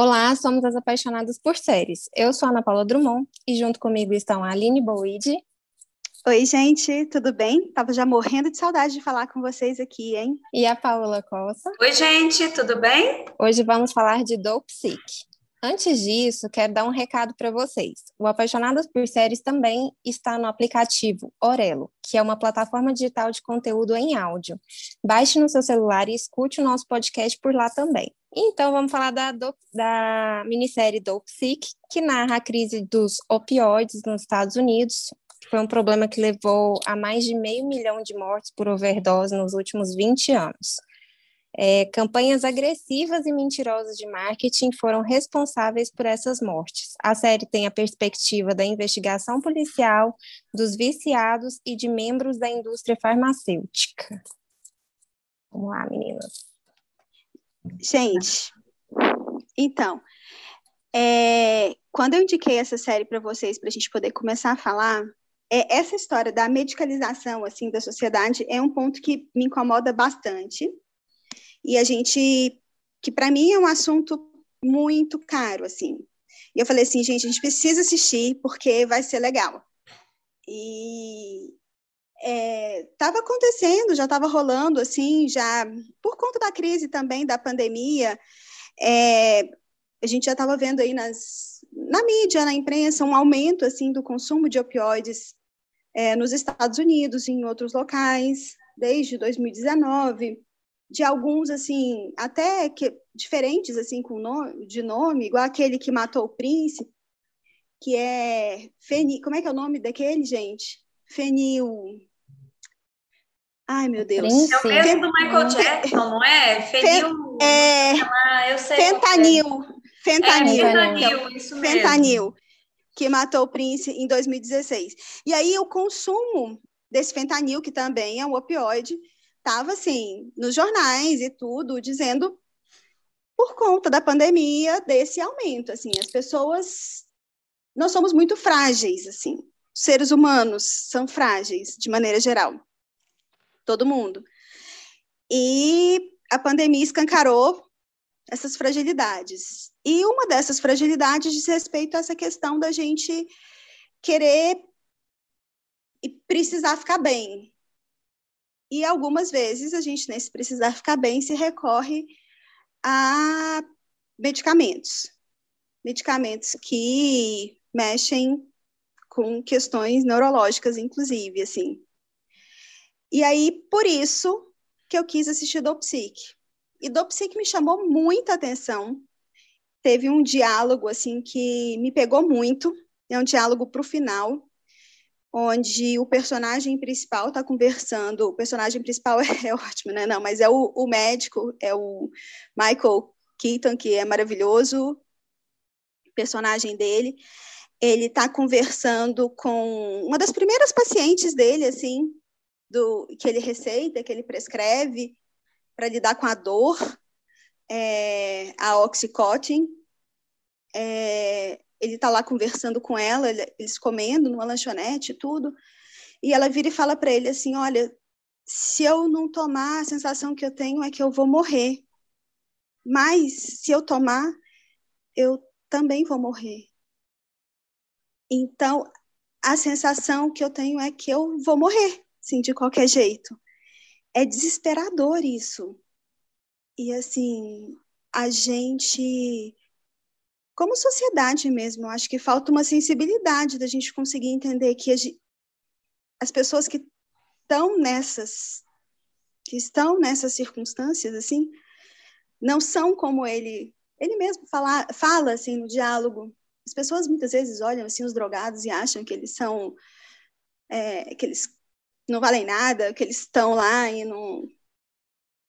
Olá, somos as apaixonadas por séries. Eu sou a Ana Paula Drummond e junto comigo estão a Aline Boide. Oi, gente, tudo bem? Tava já morrendo de saudade de falar com vocês aqui, hein? E a Paula Costa. Oi, gente, tudo bem? Hoje vamos falar de Dope Sick. Antes disso, quero dar um recado para vocês. O Apaixonadas por Séries também está no aplicativo Orelo, que é uma plataforma digital de conteúdo em áudio. Baixe no seu celular e escute o nosso podcast por lá também. Então, vamos falar da, do, da minissérie Dope Sick, que narra a crise dos opioides nos Estados Unidos, que foi um problema que levou a mais de meio milhão de mortes por overdose nos últimos 20 anos. É, campanhas agressivas e mentirosas de marketing foram responsáveis por essas mortes. A série tem a perspectiva da investigação policial, dos viciados e de membros da indústria farmacêutica. Vamos lá, meninas. Gente, então, é, quando eu indiquei essa série para vocês, para a gente poder começar a falar, é, essa história da medicalização assim da sociedade é um ponto que me incomoda bastante. E a gente, que para mim é um assunto muito caro, assim. E eu falei assim, gente, a gente precisa assistir porque vai ser legal. E estava é, acontecendo, já estava rolando, assim, já por conta da crise também, da pandemia, é, a gente já estava vendo aí nas, na mídia, na imprensa, um aumento, assim, do consumo de opioides é, nos Estados Unidos e em outros locais, desde 2019, de alguns, assim, até que, diferentes, assim, com nome, de nome, igual aquele que matou o príncipe, que é, Feni, como é que é o nome daquele, gente? Fenil, Ai, meu Deus. É o mesmo do Michael Jackson, não é? Fenil. É. Ah, eu sei. Fentanil. Fentanil. É, fentanil, isso mesmo. Fentanil, que matou o Prince em 2016. E aí o consumo desse fentanil, que também é um opioide, estava assim, nos jornais e tudo, dizendo por conta da pandemia desse aumento, assim, as pessoas nós somos muito frágeis, assim, seres humanos são frágeis de maneira geral todo mundo. E a pandemia escancarou essas fragilidades. E uma dessas fragilidades diz respeito a essa questão da gente querer e precisar ficar bem. E algumas vezes a gente, nesse precisar ficar bem, se recorre a medicamentos. Medicamentos que mexem com questões neurológicas, inclusive, assim. E aí, por isso que eu quis assistir Dopsic. E Dopsic me chamou muita atenção. Teve um diálogo, assim, que me pegou muito. É um diálogo para o final, onde o personagem principal está conversando. O personagem principal é, é, ótimo, né? Não, mas é o, o médico, é o Michael Keaton, que é maravilhoso, personagem dele ele está conversando com uma das primeiras pacientes dele, assim, do que ele receita, que ele prescreve para lidar com a dor, é, a oxycontin. É, ele está lá conversando com ela, eles comendo numa lanchonete, tudo, e ela vira e fala para ele assim, olha, se eu não tomar, a sensação que eu tenho é que eu vou morrer. Mas se eu tomar, eu também vou morrer. Então, a sensação que eu tenho é que eu vou morrer assim, de qualquer jeito. É desesperador isso. E assim, a gente, como sociedade mesmo, eu acho que falta uma sensibilidade da gente conseguir entender que as pessoas que estão nessas, que estão nessas circunstâncias, assim, não são como ele, ele mesmo fala, fala assim no diálogo. As pessoas muitas vezes olham assim os drogados e acham que eles são é, que eles não valem nada, que eles estão lá e não,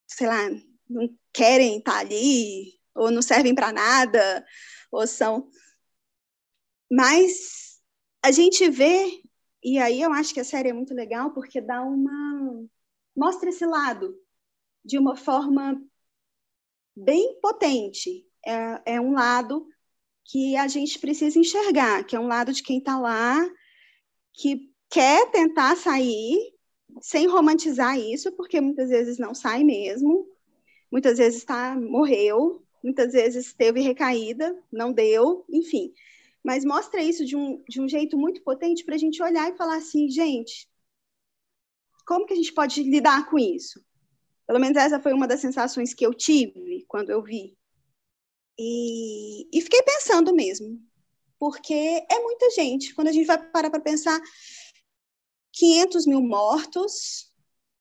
sei lá, não querem estar ali, ou não servem para nada, ou são. Mas a gente vê, e aí eu acho que a série é muito legal porque dá uma. mostra esse lado de uma forma bem potente. É, é um lado que a gente precisa enxergar, que é um lado de quem está lá, que quer tentar sair, sem romantizar isso, porque muitas vezes não sai mesmo, muitas vezes tá, morreu, muitas vezes teve recaída, não deu, enfim. Mas mostra isso de um, de um jeito muito potente para a gente olhar e falar assim, gente, como que a gente pode lidar com isso? Pelo menos essa foi uma das sensações que eu tive quando eu vi. E, e fiquei pensando mesmo, porque é muita gente. Quando a gente vai parar para pensar, 500 mil mortos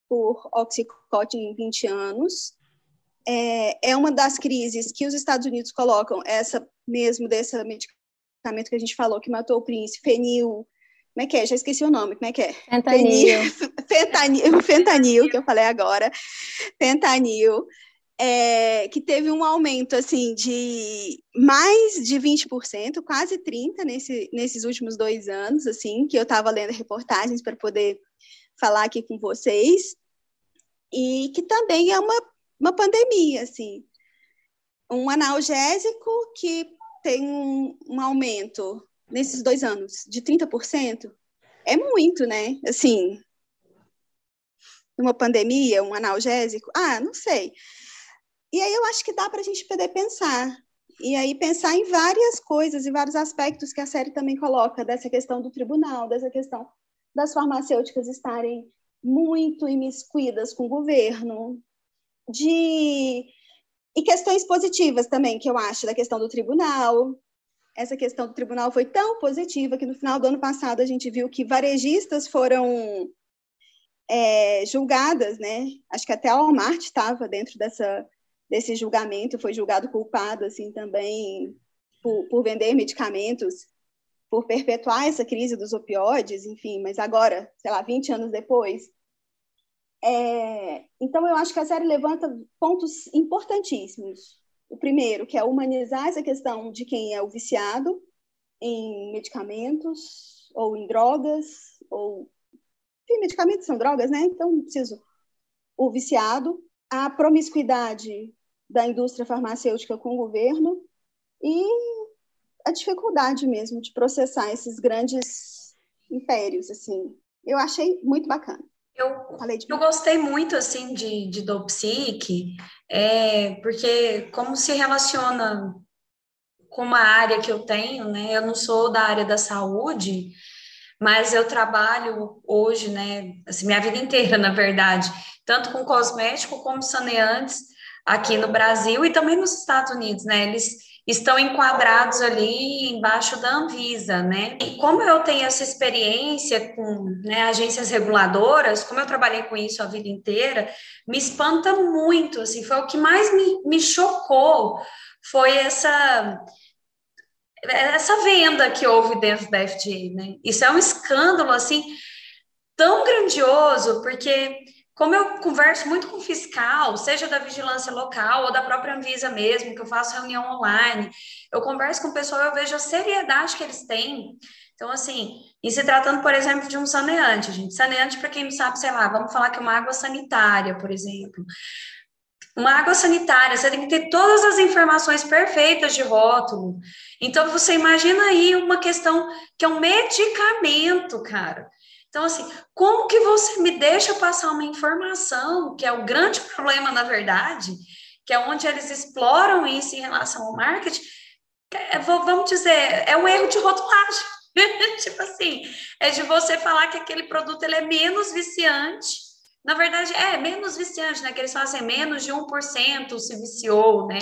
por Oxycontin em 20 anos, é, é uma das crises que os Estados Unidos colocam, essa mesmo desse medicamento que a gente falou, que matou o príncipe, fenil, como é que é? Já esqueci o nome, como é que é? Fentanil. Fentanil, fentanil que eu falei agora, fentanil, é, que teve um aumento, assim, de mais de 20%, quase 30% nesse, nesses últimos dois anos, assim, que eu estava lendo reportagens para poder falar aqui com vocês, e que também é uma uma pandemia, assim. Um analgésico que tem um, um aumento nesses dois anos de 30%, é muito, né? Assim, uma pandemia, um analgésico, ah, não sei. E aí eu acho que dá para a gente poder pensar. E aí pensar em várias coisas e vários aspectos que a série também coloca, dessa questão do tribunal, dessa questão das farmacêuticas estarem muito imiscuídas com o governo, de e questões positivas também que eu acho da questão do tribunal. Essa questão do tribunal foi tão positiva que no final do ano passado a gente viu que varejistas foram é, julgadas, né? Acho que até a Walmart estava dentro dessa desse julgamento, foi julgado culpado assim também por, por vender medicamentos, por perpetuar essa crise dos opioides, enfim, mas agora, sei lá, 20 anos depois, é, então, eu acho que a série levanta pontos importantíssimos. O primeiro, que é humanizar essa questão de quem é o viciado em medicamentos ou em drogas, ou. Enfim, medicamentos são drogas, né? Então, não preciso. O viciado, a promiscuidade da indústria farmacêutica com o governo e a dificuldade mesmo de processar esses grandes impérios, assim. Eu achei muito bacana. Eu, eu gostei muito, assim, de, de Dopsic, é, porque como se relaciona com uma área que eu tenho, né? Eu não sou da área da saúde, mas eu trabalho hoje, né? Assim, minha vida inteira, na verdade, tanto com cosmético como saneantes aqui no Brasil e também nos Estados Unidos, né? Eles estão enquadrados ali embaixo da Anvisa, né? E como eu tenho essa experiência com né, agências reguladoras, como eu trabalhei com isso a vida inteira, me espanta muito, assim, foi o que mais me, me chocou, foi essa essa venda que houve dentro da FDA, né? Isso é um escândalo, assim, tão grandioso, porque como eu converso muito com fiscal, seja da vigilância local ou da própria Anvisa mesmo, que eu faço reunião online, eu converso com o pessoal, eu vejo a seriedade que eles têm. Então, assim, e se tratando, por exemplo, de um saneante, gente. Saneante, para quem não sabe, sei lá, vamos falar que uma água sanitária, por exemplo. Uma água sanitária, você tem que ter todas as informações perfeitas de rótulo. Então, você imagina aí uma questão que é um medicamento, cara. Então, assim, como que você me deixa passar uma informação, que é o grande problema, na verdade, que é onde eles exploram isso em relação ao marketing, é, vamos dizer, é um erro de rotulagem. tipo assim, é de você falar que aquele produto ele é menos viciante. Na verdade, é menos viciante, né? Que eles fazem menos de 1% se viciou, né?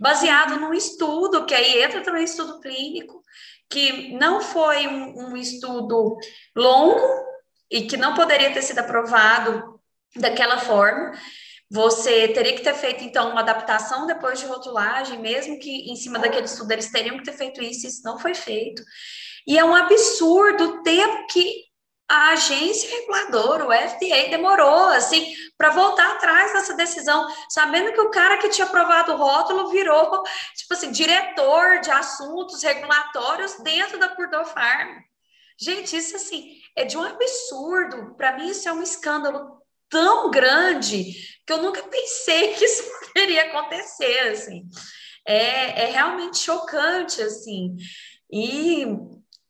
Baseado num estudo, que aí entra também estudo clínico, que não foi um, um estudo longo e que não poderia ter sido aprovado daquela forma. Você teria que ter feito, então, uma adaptação depois de rotulagem, mesmo que em cima daquele estudo eles teriam que ter feito isso, isso não foi feito. E é um absurdo o tempo que a agência reguladora, o FDA, demorou, assim, para voltar atrás dessa decisão, sabendo que o cara que tinha aprovado o rótulo virou, tipo assim, diretor de assuntos regulatórios dentro da Purdue Farm. Gente, isso, assim, é de um absurdo. Para mim, isso é um escândalo tão grande que eu nunca pensei que isso poderia acontecer, assim. É, é realmente chocante, assim. E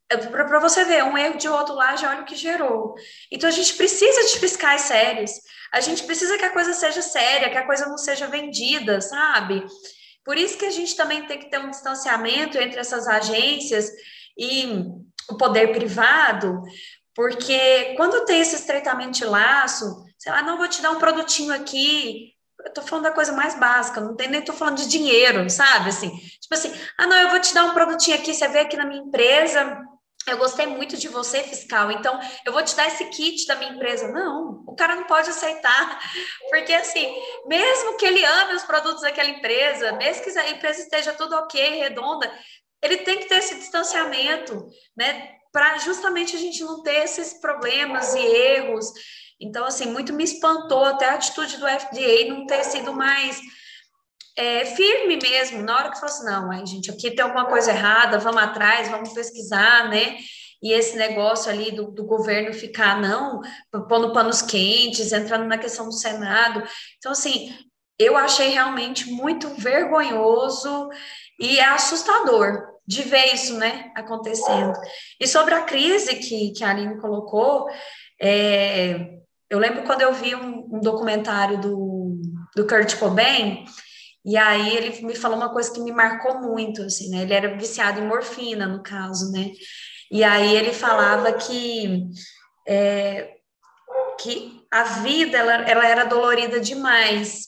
para você ver, um erro de rotulagem, olha o que gerou. Então, a gente precisa de fiscais sérios, a gente precisa que a coisa seja séria, que a coisa não seja vendida, sabe? Por isso que a gente também tem que ter um distanciamento entre essas agências e o poder privado, porque quando tem esse estreitamento de laço, sei lá, não vou te dar um produtinho aqui, eu tô falando da coisa mais básica, não tem nem tô falando de dinheiro, sabe? Assim, tipo assim, ah, não, eu vou te dar um produtinho aqui, você vê aqui na minha empresa, eu gostei muito de você, fiscal, então eu vou te dar esse kit da minha empresa. Não, o cara não pode aceitar, porque assim, mesmo que ele ame os produtos daquela empresa, mesmo que a empresa esteja tudo ok, redonda, ele tem que ter esse distanciamento, né, para justamente a gente não ter esses problemas e erros. Então, assim, muito me espantou até a atitude do FDA não ter sido mais é, firme mesmo, na hora que falou assim, não, aí, gente, aqui tem alguma coisa errada, vamos atrás, vamos pesquisar, né? E esse negócio ali do, do governo ficar, não, pondo panos quentes, entrando na questão do Senado. Então, assim, eu achei realmente muito vergonhoso e assustador de ver isso, né, acontecendo. E sobre a crise que, que a Aline colocou, é, eu lembro quando eu vi um, um documentário do, do Kurt Cobain, e aí ele me falou uma coisa que me marcou muito, assim, né? Ele era viciado em morfina, no caso, né? E aí ele falava que, é, que a vida, ela, ela era dolorida demais.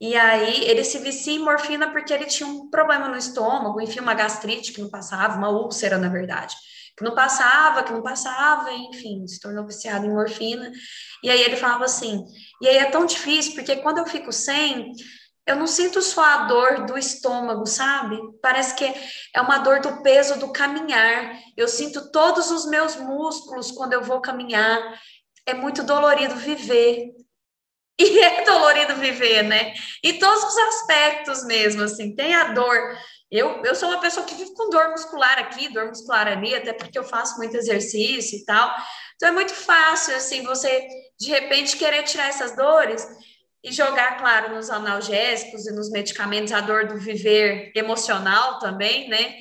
E aí ele se vicia em morfina porque ele tinha um problema no estômago, enfim, uma gastrite que não passava, uma úlcera, na verdade que não passava, que não passava, enfim, se tornou viciado em morfina. E aí ele falava assim: e aí é tão difícil, porque quando eu fico sem, eu não sinto só a dor do estômago, sabe? Parece que é uma dor do peso do caminhar. Eu sinto todos os meus músculos quando eu vou caminhar. É muito dolorido viver. E é dolorido viver, né? Em todos os aspectos mesmo, assim. Tem a dor eu, eu sou uma pessoa que vive com dor muscular aqui, dor muscular ali, até porque eu faço muito exercício e tal. Então é muito fácil, assim, você de repente querer tirar essas dores e jogar, claro, nos analgésicos e nos medicamentos a dor do viver emocional também, né?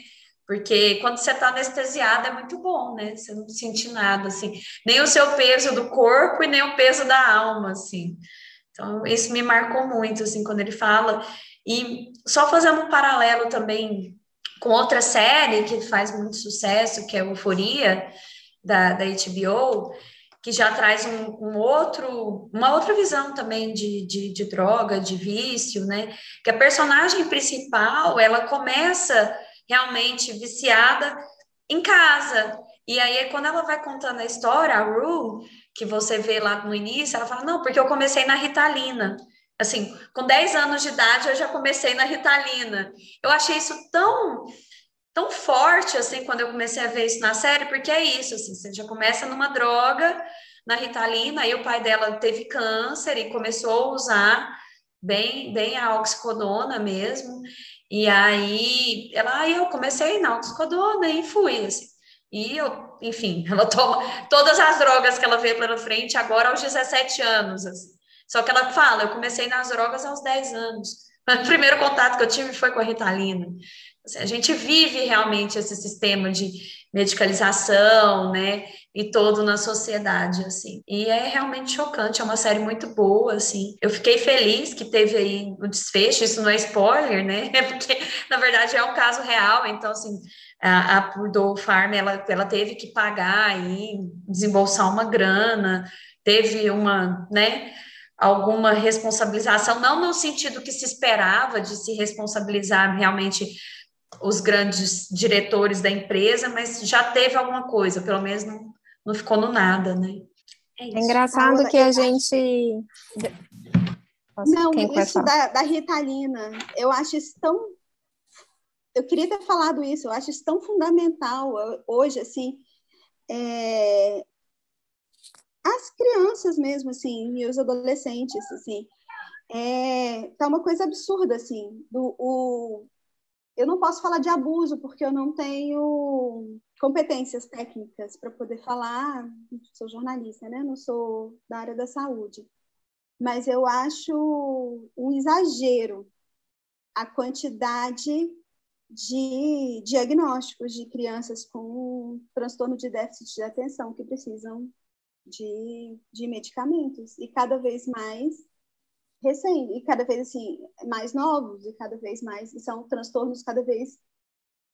Porque quando você está anestesiado é muito bom, né? Você não sente nada, assim, nem o seu peso do corpo e nem o peso da alma, assim. Então, isso me marcou muito, assim, quando ele fala. E só fazendo um paralelo também com outra série que faz muito sucesso, que é Euforia, da, da HBO, que já traz um, um, outro, uma outra visão também de, de, de, droga, de vício, né? Que a personagem principal, ela começa realmente viciada em casa. E aí, quando ela vai contando a história, a Rue, que você vê lá no início, ela fala, não, porque eu comecei na Ritalina assim, com 10 anos de idade eu já comecei na Ritalina. Eu achei isso tão tão forte assim quando eu comecei a ver isso na série, porque é isso, assim, você já começa numa droga, na Ritalina, aí o pai dela teve câncer e começou a usar bem bem a oxicodona mesmo. E aí ela, aí eu comecei na oxicodona e fui assim. E eu, enfim, ela toma todas as drogas que ela vê pela frente agora aos 17 anos, assim. Só que ela fala, eu comecei nas drogas aos 10 anos. O primeiro contato que eu tive foi com a Ritalina. Assim, a gente vive realmente esse sistema de medicalização, né, e todo na sociedade, assim. E é realmente chocante, é uma série muito boa, assim. Eu fiquei feliz que teve aí o desfecho, isso não é spoiler, né, porque, na verdade, é um caso real, então, assim, a, a Purdue Farm, ela, ela teve que pagar aí, desembolsar uma grana, teve uma, né, alguma responsabilização, não no sentido que se esperava de se responsabilizar realmente os grandes diretores da empresa, mas já teve alguma coisa, pelo menos não, não ficou no nada, né? É, é engraçado que a gente. Nossa, não, isso da, da Ritalina, eu acho isso tão. Eu queria ter falado isso, eu acho isso tão fundamental hoje, assim. É, as crianças mesmo, assim, e os adolescentes, assim. É, tá uma coisa absurda, assim. Do, o, eu não posso falar de abuso, porque eu não tenho competências técnicas para poder falar. Sou jornalista, né? Não sou da área da saúde. Mas eu acho um exagero a quantidade de diagnósticos de crianças com transtorno de déficit de atenção que precisam de, de medicamentos. E cada vez mais recém, e cada vez assim, mais novos, e cada vez mais, e são transtornos cada vez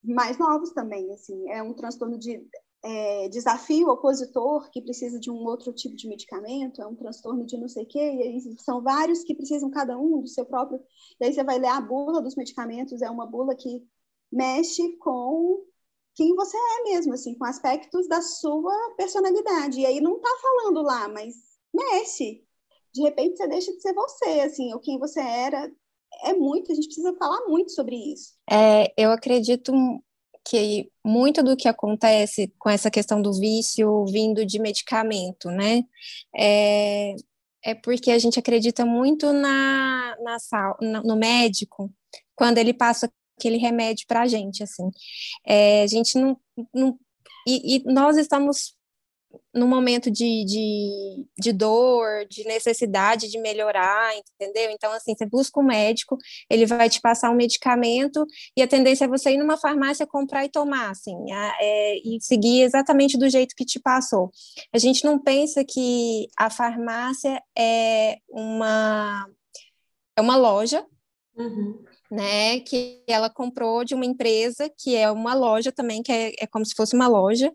mais novos também, assim, é um transtorno de é, desafio opositor que precisa de um outro tipo de medicamento, é um transtorno de não sei o quê, e aí são vários que precisam cada um do seu próprio, e aí você vai ler a bula dos medicamentos, é uma bula que mexe com quem você é mesmo, assim, com aspectos da sua personalidade, e aí não tá falando lá, mas mexe, de repente você deixa de ser você, assim, ou quem você era, é muito, a gente precisa falar muito sobre isso. É, eu acredito que muito do que acontece com essa questão do vício vindo de medicamento, né, é, é porque a gente acredita muito na, na, no médico quando ele passa aquele remédio para a gente, assim. É, a gente não, não e, e, nós estamos no momento de, de, de, dor, de necessidade de melhorar, entendeu? Então, assim, você busca um médico, ele vai te passar um medicamento e a tendência é você ir numa farmácia comprar e tomar, assim, a, é, e seguir exatamente do jeito que te passou. A gente não pensa que a farmácia é uma, é uma loja, uhum. né, que ela comprou de uma empresa que é uma loja também, que é, é como se fosse uma loja,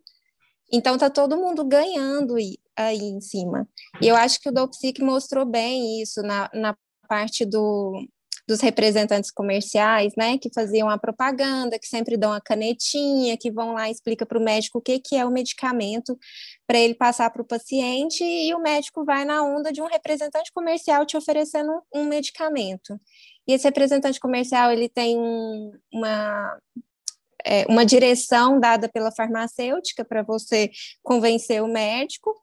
então tá todo mundo ganhando aí em cima. E eu acho que o Dopsic mostrou bem isso na, na parte do, dos representantes comerciais, né, que faziam a propaganda, que sempre dão a canetinha, que vão lá e explica para o médico o que, que é o medicamento para ele passar para o paciente, e o médico vai na onda de um representante comercial te oferecendo um medicamento. E esse representante comercial, ele tem um, uma é, uma direção dada pela farmacêutica para você convencer o médico.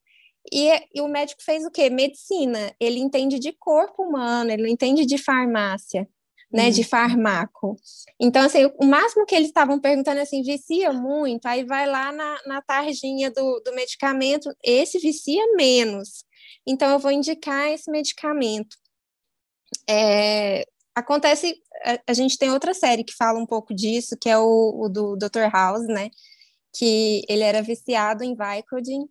E, e, o médico fez o quê? Medicina. Ele entende de corpo humano, ele entende de farmácia, né? Uhum. De farmaco. Então, assim, o máximo que eles estavam perguntando assim, vicia muito, aí vai lá na, na tarjinha do, do medicamento, esse vicia menos. Então, eu vou indicar esse medicamento. É, acontece, a, a, gente tem outra série que fala um pouco disso, que é o, o do Dr. House, né? Que ele era viciado em Vicodin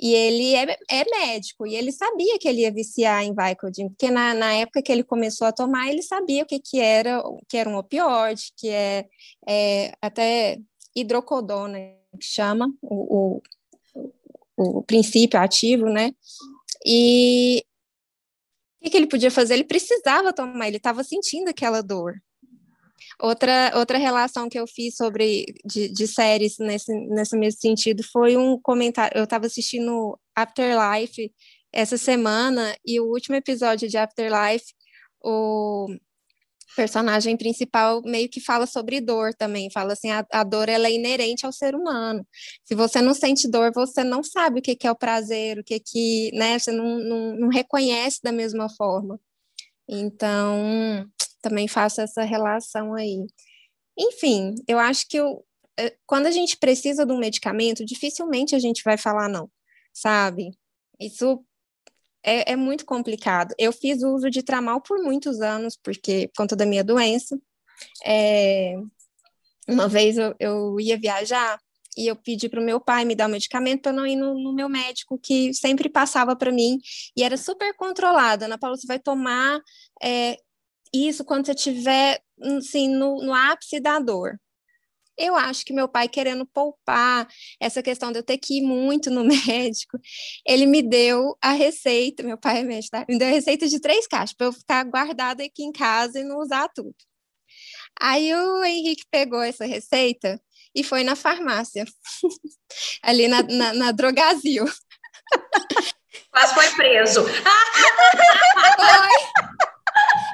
e ele é, é, médico, e ele sabia que ele ia viciar em Vicodin, porque na, na época que ele começou a tomar, ele sabia o que, que era, que era um opioide, que é, é até hidrocodona, que chama o, o, o princípio ativo, né? E o que ele podia fazer? Ele precisava tomar, ele estava sentindo aquela dor. Outra, outra relação que eu fiz sobre de, de séries nesse, nesse mesmo sentido foi um comentário. Eu estava assistindo Afterlife essa semana e o último episódio de Afterlife, o personagem principal meio que fala sobre dor também, fala assim, a, a, dor ela é inerente ao ser humano. Se você não sente dor, você não sabe o que, que é o prazer, o que que, né, você não, não, não reconhece da mesma forma. Então, também faço essa relação aí. Enfim, eu acho que eu, eh, quando a gente precisa de um medicamento, dificilmente a gente vai falar não, sabe? Isso é, é, muito complicado. Eu fiz uso de tramal por muitos anos, porque por conta da minha doença. É, uma vez eu, eu, ia viajar e eu pedi para o meu pai me dar o um medicamento para não ir no, no, meu médico, que sempre passava para mim, e era super controlada. Ana Paula, você vai tomar é, isso quando você estiver assim, no, no ápice da dor. Eu acho que meu pai, querendo poupar essa questão de eu ter que ir muito no médico, ele me deu a receita, meu pai é médico, tá? me deu a receita de três caixas, para eu ficar guardada aqui em casa e não usar tudo. Aí o Henrique pegou essa receita e foi na farmácia, ali na, na, na Drogazil. Quase foi preso. foi.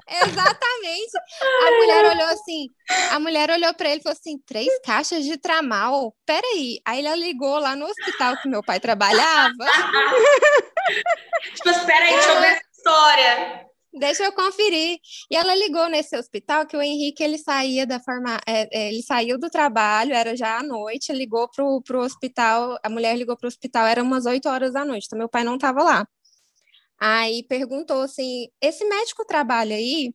Exatamente. A mulher olhou assim, a mulher olhou para ele e falou assim: três caixas de tramal. Peraí. Aí ela ligou lá no hospital que meu pai trabalhava. tipo, espera aí, deixa eu ver essa história. Deixa eu conferir. E ela ligou nesse hospital que o Henrique ele saía da forma, é, é, ele saiu do trabalho, era já à noite, ligou pro, pro hospital, a mulher ligou pro hospital, era umas 8 horas da noite, então meu pai não estava lá. Aí perguntou assim: esse médico trabalha aí?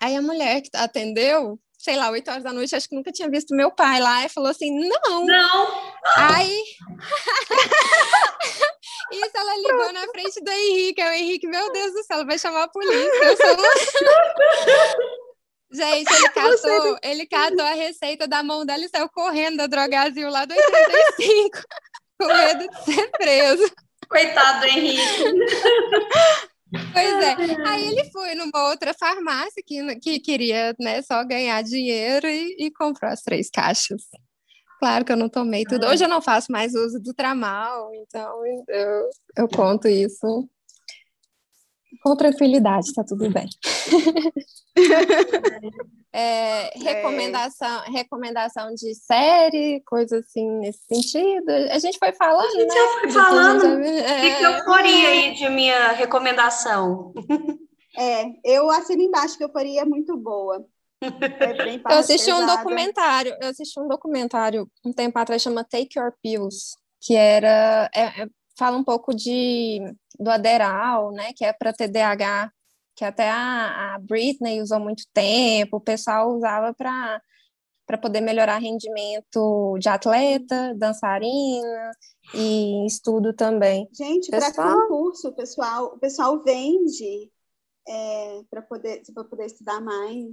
Aí a mulher que atendeu, sei lá, 8 horas da noite, acho que nunca tinha visto meu pai lá, e falou assim: não. Não. Aí. Isso, ela ligou na frente do Henrique. O Henrique, meu Deus do céu, vai chamar a polícia. Sou... Gente, ele catou, ele catou a receita da mão dela e saiu correndo da Drogazil lá do 85, com medo de ser preso. Coitado do Henrique. Pois é. Aí ele foi numa outra farmácia que, que queria né, só ganhar dinheiro e, e comprou as três caixas. Claro que eu não tomei tudo. Hoje eu não faço mais uso do tramal, então eu, eu conto isso com tranquilidade, tá tudo bem. É, recomendação, é. recomendação de série, coisa assim nesse sentido. A gente foi falando, a gente né? Já foi falando. O é... que, eu faria aí de minha recomendação? É, eu assino embaixo que eu faria muito boa. É eu assisti um documentário, eu assisti um documentário um tempo atrás chama Take Your Pills, que era é, é fala um pouco de do Aderal, né, que é para TDAH, que até a, a Britney usou muito tempo, o pessoal usava para para poder melhorar rendimento de atleta, dançarina e estudo também. Gente, para concurso, o pessoal, o pessoal vende é, para poder, para poder estudar mais.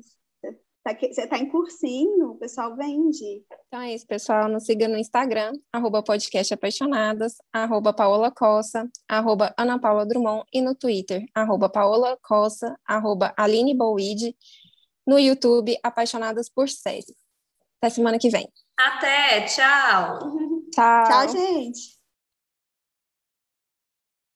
Tá você está em cursinho, o pessoal vende. Então é isso, pessoal. Nos siga no Instagram, arroba podcast apaixonadas, arroba Paola Cossa, arroba Ana Paula Drummond e no Twitter, arroba Paola Cossa, arroba Aline Bowide, no YouTube, Apaixonadas por Séries. Até semana que vem. Até, tchau. Tchau. Tchau, gente.